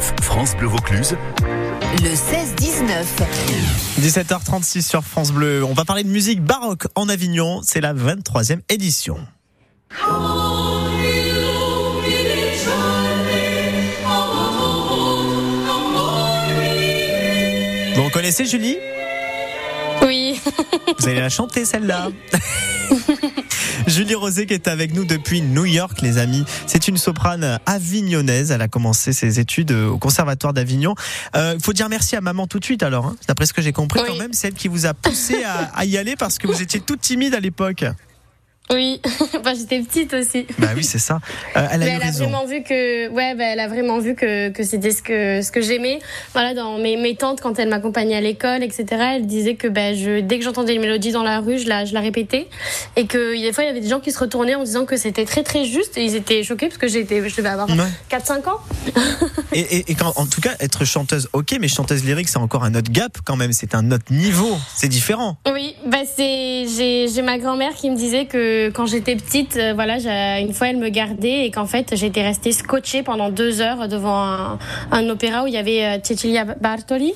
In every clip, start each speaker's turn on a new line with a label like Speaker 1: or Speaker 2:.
Speaker 1: France Bleu Vaucluse.
Speaker 2: Le 16-19.
Speaker 3: 17h36 sur France Bleu. On va parler de musique baroque en Avignon. C'est la 23e édition. Vous connaissez Julie?
Speaker 4: Oui.
Speaker 3: Vous allez la chanter celle-là. Julie Rosé qui est avec nous depuis New York, les amis. C'est une soprane avignonnaise. Elle a commencé ses études au Conservatoire d'Avignon. Il euh, faut dire merci à maman tout de suite alors. Hein. D'après ce que j'ai compris
Speaker 4: Oui.
Speaker 3: quand même, c'est elle qui vous a poussé à, à y aller parce que vous étiez toute timide à l'époque.
Speaker 4: Oui, enfin, j'étais petite aussi.
Speaker 3: Bah oui, c'est ça. Euh, elle a
Speaker 4: elle vraiment vu que, ouais, bah, elle a vraiment vu que, que c'était ce que, ce que j'aimais. Voilà, dans mes, mes tantes, quand elles m'accompagnaient à l'école, etc., elles disaient que, bah, je, dès que j'entendais une mélodie dans la rue, je la, je la répétais. Et que, des fois, il y avait des gens qui se retournaient en disant que c'était très, très juste. Et ils étaient choqués parce que j'étais, je devais avoir
Speaker 3: Ouais.
Speaker 4: 4-5 ans.
Speaker 3: Et, et, et quand, en tout cas, être chanteuse, ok, mais chanteuse lyrique, c'est encore un autre gap quand même. C'est un autre niveau. C'est différent.
Speaker 4: Oui, bah c'est j'ai j'ai ma grand-mère qui me disait que quand j'étais petite, euh, voilà, une fois elle me gardait et qu'en fait j'étais restée scotchée pendant deux heures devant un, un opéra où il y avait euh, Cecilia Bartoli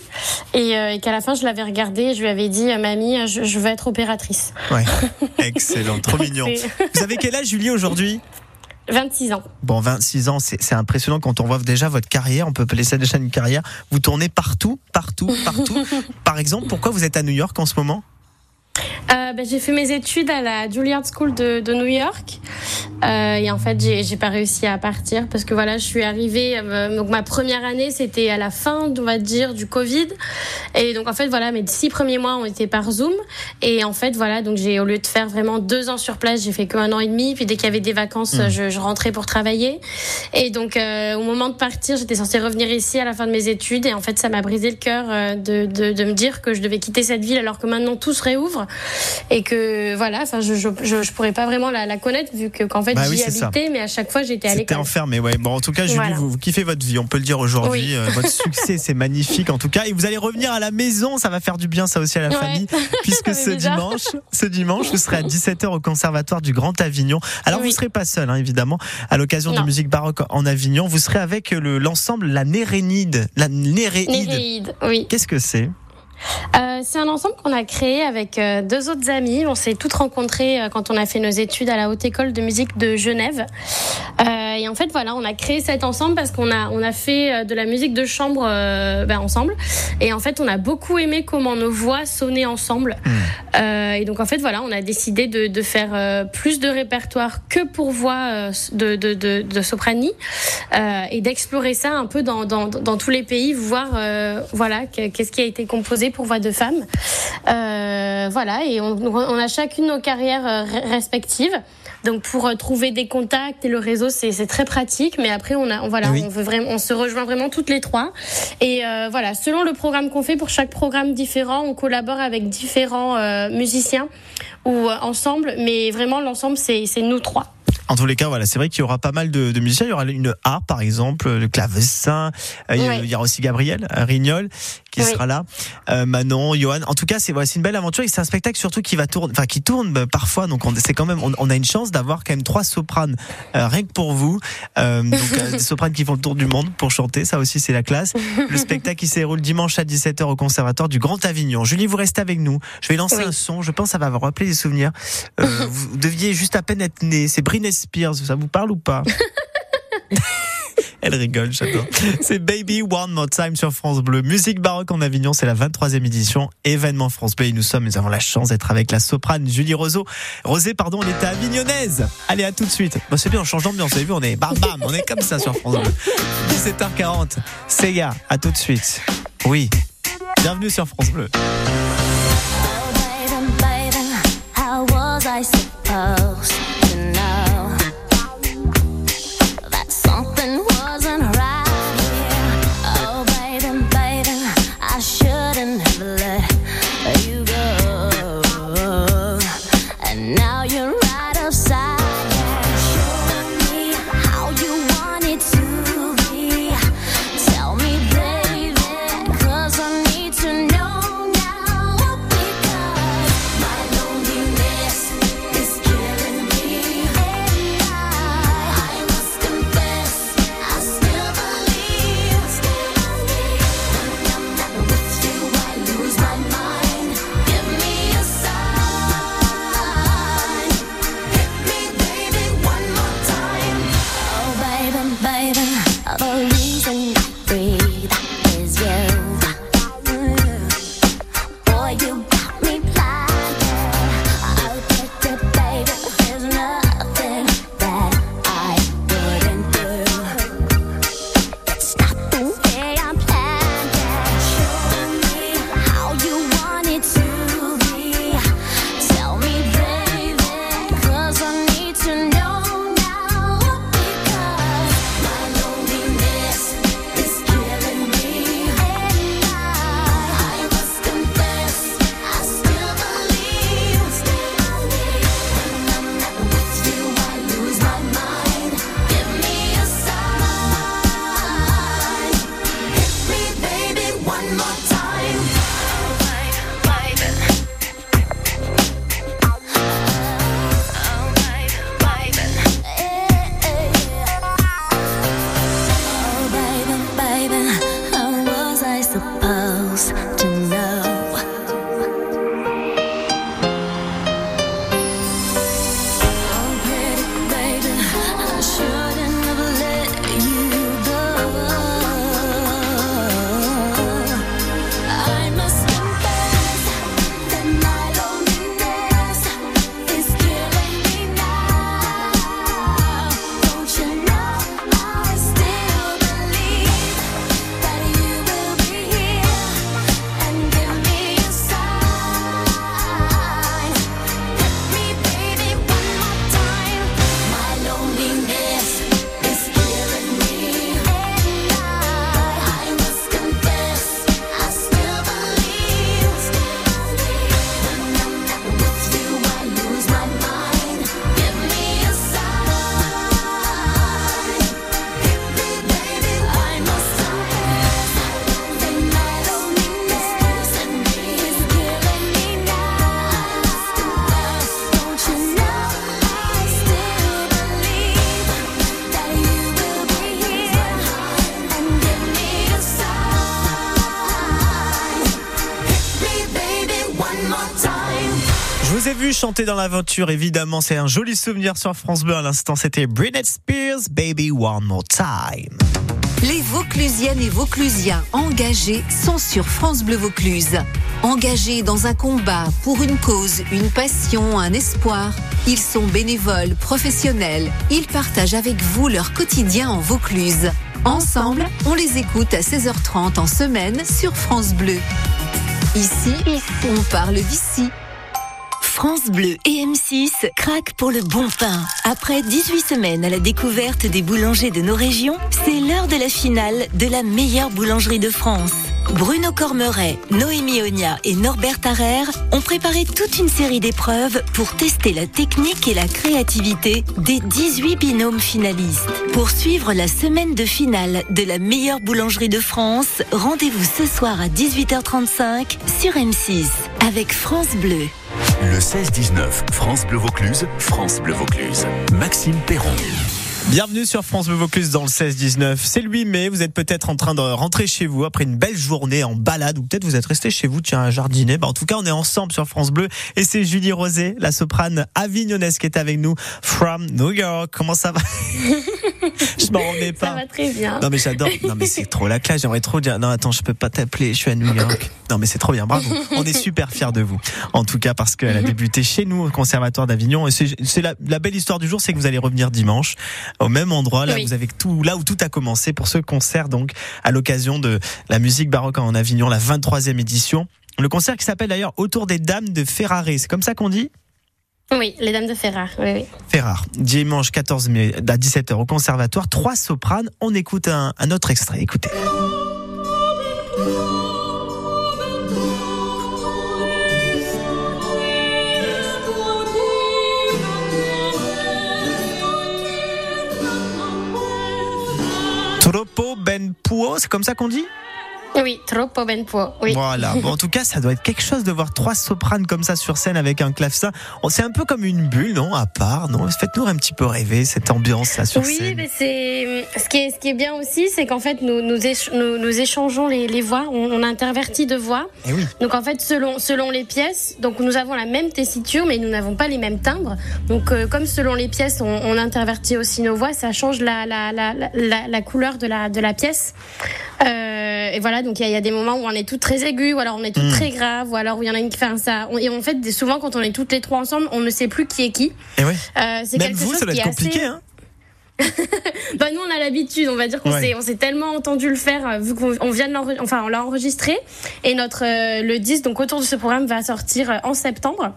Speaker 4: et, euh, et qu'à la fin je l'avais regardée et je lui avais dit mamie je, je veux être opératrice.
Speaker 3: Ouais. Excellent. Trop mignon. Vous avez quel âge, Julie, aujourd'hui?
Speaker 4: 26 ans.
Speaker 3: Bon, 26 ans, c'est c'est impressionnant quand on voit déjà votre carrière. On peut appeler ça déjà une carrière. Vous tournez partout, partout, partout. Par exemple, pourquoi vous êtes à New York en ce moment?
Speaker 4: Euh, bah, j'ai fait mes études à la Juilliard School de, de New York Euh, et en fait j'ai pas réussi à partir parce que voilà je suis arrivée euh, donc ma première année c'était à la fin on va dire du Covid. Et donc en fait voilà mes six premiers mois ont été par Zoom. Et en fait voilà donc j'ai au lieu de faire vraiment deux ans sur place j'ai fait que un an et demi. Puis dès qu'il y avait des vacances
Speaker 3: Mhm.
Speaker 4: je, je rentrais pour travailler. Et donc euh, au moment de partir j'étais censée revenir ici à la fin de mes études. Et en fait ça m'a brisé le cœur de, de, de me dire que je devais quitter cette ville alors que maintenant tout se réouvre. Et que voilà enfin je, je, je, je pourrais pas vraiment la, la connaître vu que qu'en fait
Speaker 3: Bah oui, c'est ça.
Speaker 4: habitais mais à chaque fois j'étais à
Speaker 3: C'était
Speaker 4: l'école
Speaker 3: enfermé, ouais. Bon, en tout cas, Julie,
Speaker 4: Voilà.
Speaker 3: vous, vous kiffez votre vie, on peut le dire aujourd'hui.
Speaker 4: Oui.
Speaker 3: Euh, votre succès, c'est magnifique, en tout cas. Et vous allez revenir à la maison, ça va faire du bien, ça aussi, à la
Speaker 4: Ouais.
Speaker 3: famille. Puisque ce
Speaker 4: déjà.
Speaker 3: dimanche, ce dimanche, vous serez à 17h au Conservatoire du Grand Avignon. Alors,
Speaker 4: Oui.
Speaker 3: vous serez pas seul, hein, évidemment. À l'occasion de musique baroque en Avignon, vous serez avec le- l'ensemble La Nérénide. La Néréide.
Speaker 4: Néréide, oui.
Speaker 3: Qu'est-ce que c'est?
Speaker 4: Euh, c'est un ensemble qu'on a créé avec euh, deux autres amis. On s'est toutes rencontrées euh, quand on a fait nos études à la Haute École de musique de Genève. Et en fait, voilà, on a créé cet ensemble parce qu'on a on a fait de la musique de chambre ben, ensemble. Et en fait, on a beaucoup aimé comment nos voix sonnaient ensemble. Euh, et donc en fait, voilà, on a décidé de, de faire plus de répertoire que pour voix de, de, de, de sopranie et d'explorer ça un peu dans, dans, dans tous les pays, voir voilà que- qu'est-ce qui a été composé pour voix de femmes. Euh, voilà, et on, on a chacune nos carrières euh, re- respectives. Donc pour euh, trouver des contacts et le réseau c'est très pratique mais après on a on, voilà
Speaker 3: Oui.
Speaker 4: on veut vraiment on se rejoint vraiment toutes les trois et euh, voilà selon le programme qu'on fait pour chaque programme différent on collabore avec différents euh, musiciens ou euh, ensemble mais vraiment l'ensemble c'est nous trois
Speaker 3: En tous les cas, voilà, c'est vrai qu'il y aura pas mal de, de musiciens. Il y aura une harpe, par exemple, le clavecin. Euh, il y a- aura aussi Gabriel euh, Rignol qui
Speaker 4: Oui.
Speaker 3: sera là. Euh, Manon, Johan. En tout cas, c'est voilà, c'est une belle aventure et c'est un spectacle surtout qui va tourner, enfin qui tourne parfois. Donc on- c'est quand même, on, on a une chance d'avoir quand même trois sopranes euh, rien que pour vous. Euh, donc des sopranes qui font le tour du monde pour chanter. Ça aussi, c'est la classe. Le spectacle qui se déroule dimanche à 17h au Conservatoire du Grand Avignon. Julie, vous restez avec nous. Je vais lancer
Speaker 4: Oui.
Speaker 3: un son. Je pense que ça va vous rappeler des souvenirs. Euh, vous deviez juste à peine être né. C'est Britney Spears. Ça vous parle ou pas Elle rigole, j'adore. C'est Baby One More Time sur France Bleu. Musique baroque en Avignon, c'est la 23e édition. Événement France Bleu. Et nous sommes, nous avons la chance d'être avec la soprane Julie Roseau. Rosé, pardon, on était à Avignonnaise. Allez, à tout de suite. Bon, c'est bien, on change d'ambiance. Vous avez vu, on est bam bam, on est comme ça sur France Bleu. 17h40. Sega, à tout de suite. Oui. Bienvenue sur France Bleu.
Speaker 5: Oh, baby, baby, how was I
Speaker 3: vu chanter dans l'aventure, évidemment, c'est un joli souvenir sur France Bleu. À l'instant, c'était Britney Spears, Baby One More Time.
Speaker 2: Les Vauclusiennes et Vauclusiens engagés sont sur France Bleu Vaucluse. Engagés dans un combat pour une cause, une passion, un espoir, ils sont bénévoles, professionnels. Ils partagent avec vous leur quotidien en Vaucluse. Ensemble, on les écoute à 16h30 en semaine sur France Bleu. Ici, on parle d'ici.
Speaker 1: France Bleu et M6 craquent pour le bon pain. Après 18 semaines à la découverte des boulangers de nos régions, c'est l'heure de la finale de la meilleure boulangerie de France. Bruno Cormeret, Noémie Onia et Norbert Tarrer ont préparé toute une série d'épreuves pour tester la technique et la créativité des 18 binômes finalistes. Pour suivre la semaine de finale de la meilleure boulangerie de France, rendez-vous ce soir à 18h35 sur M6 avec France Bleu.
Speaker 6: Le 16-19, France Bleu Vaucluse, France Bleu Vaucluse. Maxime Perron.
Speaker 3: Bienvenue sur France Bleu Vaucluse dans le 16-19. C'est le 8 mai, vous êtes peut-être en train de rentrer chez vous après une belle journée en balade ou peut-être vous êtes resté chez vous, tiens, à jardiner. Bah, en tout cas, on est ensemble sur France Bleu et c'est Julie Rosé, la soprane avignonnaise qui est avec nous from New York. Comment ça va? Je m'en remets pas.
Speaker 4: Ça va très bien.
Speaker 3: Non mais j'adore. Non mais c'est trop la classe. J'aimerais trop dire. Non attends, je peux pas t'appeler. Je suis à New York. Non mais c'est trop bien. Bravo. On est super fiers de vous. En tout cas parce qu'elle a débuté chez nous au Conservatoire d'Avignon. Et c'est la, la belle histoire du jour, c'est que vous allez revenir dimanche au même endroit. Là
Speaker 4: Oui.
Speaker 3: vous avez tout là où tout a commencé pour ce concert donc à l'occasion de la musique baroque en Avignon, la 23e édition. Le concert qui s'appelle d'ailleurs Autour des Dames de Ferrare. C'est comme ça qu'on dit?
Speaker 4: Oui, les dames de Ferrare. Oui, oui.
Speaker 3: Ferrare. Dimanche 14 mai à 17h au Conservatoire. Trois sopranes. On écoute un, un autre extrait. Écoutez. Troppo ben puo, c'est comme ça qu'on dit?
Speaker 4: Oui, troppo ben può. Oui.
Speaker 3: Voilà. Bon, en tout cas, ça doit être quelque chose de voir trois sopranes comme ça sur scène avec un clavecin. Oh, C'est un peu comme une bulle, non À part, non? Faites-nous un petit peu rêver cette ambiance là sur
Speaker 4: Oui,
Speaker 3: scène.
Speaker 4: mais c'est ce qui est ce qui est bien aussi, c'est qu'en fait nous nous, éch- nous, nous échangeons les, les voix, on, on intervertit de voix.
Speaker 3: Eh oui.
Speaker 4: Donc en fait selon selon les pièces, donc nous avons la même tessiture, mais nous n'avons pas les mêmes timbres. Donc euh, comme selon les pièces, on, on intervertit aussi nos voix, ça change la la, la, la, la- la couleur de la de la pièce. Euh, et voilà, donc il y, a- il y a des moments où on est toutes très aiguës, ou alors on est toutes
Speaker 3: Mm.
Speaker 4: très graves, ou alors où il y en a une qui fait ça. On- Et en fait, souvent quand on est toutes les trois ensemble, on ne sait plus qui est qui.
Speaker 3: Eh oui.
Speaker 4: Euh, c'est quelque
Speaker 3: vous,
Speaker 4: chose
Speaker 3: ça doit
Speaker 4: qui
Speaker 3: être
Speaker 4: est assez-
Speaker 3: compliqué, hein
Speaker 4: bah nous on a l'habitude, on va dire qu'on
Speaker 3: Ouais.
Speaker 4: s'est on s'est tellement entendu le faire euh, vu qu'on on vient de enfin on l'a enregistré et notre euh, le 10 donc autour de ce programme va sortir euh, en septembre.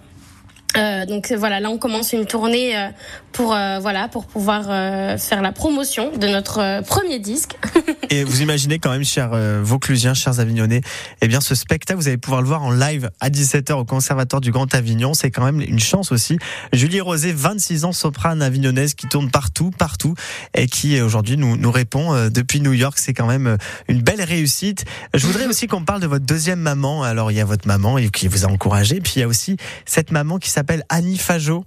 Speaker 4: Euh, donc voilà, là on commence une tournée euh, pour euh, voilà pour pouvoir euh, faire la promotion de notre euh, premier disque.
Speaker 3: Et vous imaginez quand même, chers euh, Vauclusiens, chers Avignonnais, eh bien ce spectacle, vous allez pouvoir le voir en live à 17h au Conservatoire du Grand Avignon. C'est quand même une chance aussi. Julie Rosé, 26 ans, soprane avignonnaise qui tourne partout, partout, et qui aujourd'hui nous, nous répond depuis New York. C'est quand même une belle réussite. Je voudrais aussi qu'on parle de votre deuxième maman. Alors il y a votre maman qui vous a encouragé, puis il y a aussi cette maman qui s'appelle Annie Fajot.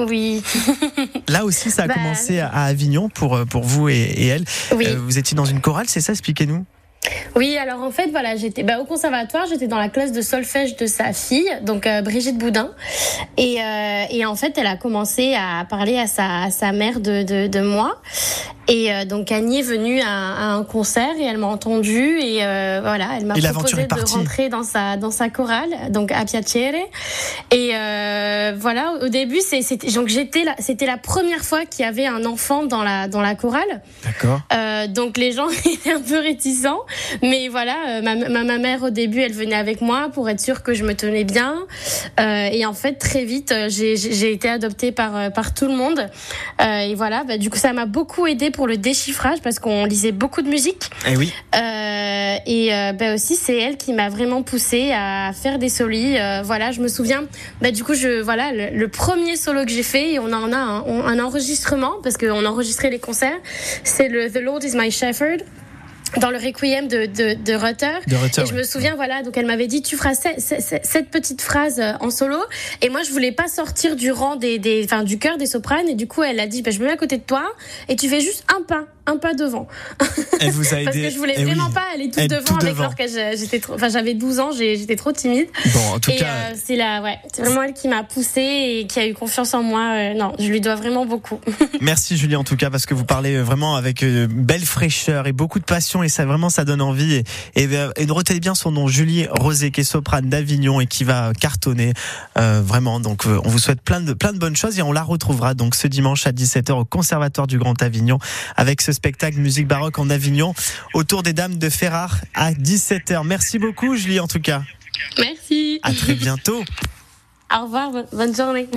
Speaker 4: Oui,
Speaker 3: Là aussi, ça a
Speaker 4: Bah,
Speaker 3: commencé à Avignon pour, euh, pour vous et, et elle.
Speaker 4: oui.
Speaker 3: Euh, vous étiez dans une chorale, c'est ça? Expliquez-nous.
Speaker 4: Oui, alors en fait, voilà, j'étais bah, au conservatoire, j'étais dans la classe de solfège de sa fille, donc euh, Brigitte Boudin, et, euh, et en fait, elle a commencé à parler à sa, à sa mère de, de, de moi, et euh, donc Annie est venue à, à un concert et elle m'a entendue et voilà, elle m'a proposé de rentrer dans sa dans sa chorale, donc à Piacere, et voilà, au début, c'est c'était donc j'étais là, c'était la première fois qu'il y avait un enfant dans la dans la chorale.
Speaker 3: D'accord.
Speaker 4: Donc les gens étaient un peu réticents, mais voilà, euh, ma, ma, ma mère au début, elle venait avec moi pour être sûre que je me tenais bien. Euh, et en fait, très vite, euh, j'ai été adoptée par par tout le monde. Euh, et voilà, bah, du coup, ça m'a beaucoup aidé pour le déchiffrage parce qu'on lisait beaucoup de musique.
Speaker 3: Eh oui.
Speaker 4: Euh, et bah aussi, c'est elle qui m'a vraiment poussée à faire des solis. Voilà, je me souviens. Bah du coup, je voilà le, le premier solo que j'ai fait et on en a un, un enregistrement parce qu'on enregistrait les concerts. C'est le The Lord is my shepherd dans le requiem de de, de Rutter.
Speaker 3: De Rutter,
Speaker 4: Et je me souviens, voilà, donc elle m'avait dit, tu feras ce- ce- ce- cette petite phrase euh, en solo. Et moi, je voulais pas sortir du rang des, des, enfin, du cœur des sopranes. Et du coup, elle a dit, bah, je me mets à côté de toi et tu fais juste un pas, un pas devant.
Speaker 3: Elle vous a aidé.
Speaker 4: Parce que je voulais
Speaker 3: Eh oui.
Speaker 4: vraiment pas aller tout devant
Speaker 3: tout
Speaker 4: avec
Speaker 3: devant.
Speaker 4: Je- j'étais trop, enfin, j'avais 12 ans, j'étais trop timide.
Speaker 3: Bon, en tout
Speaker 4: et
Speaker 3: cas.
Speaker 4: euh, c'est la, ouais, c'est vraiment elle qui m'a poussée et qui a eu confiance en moi. Euh, non, je lui dois vraiment beaucoup.
Speaker 3: Merci Julie en tout cas parce que vous parlez vraiment avec euh, belle fraîcheur et beaucoup de passion et ça vraiment ça donne envie et, et, euh, et retenez bien son nom Julie Rosé qui est soprane d'Avignon et qui va cartonner euh, vraiment donc euh, on vous souhaite plein de plein de bonnes choses et on la retrouvera donc ce dimanche à 17h au Conservatoire du Grand Avignon avec ce spectacle musique baroque en Avignon autour des dames de Ferrare à 17h. Merci beaucoup Julie en tout cas.
Speaker 4: Merci.
Speaker 3: À très bientôt.
Speaker 4: Au revoir, bonne- bonne journée.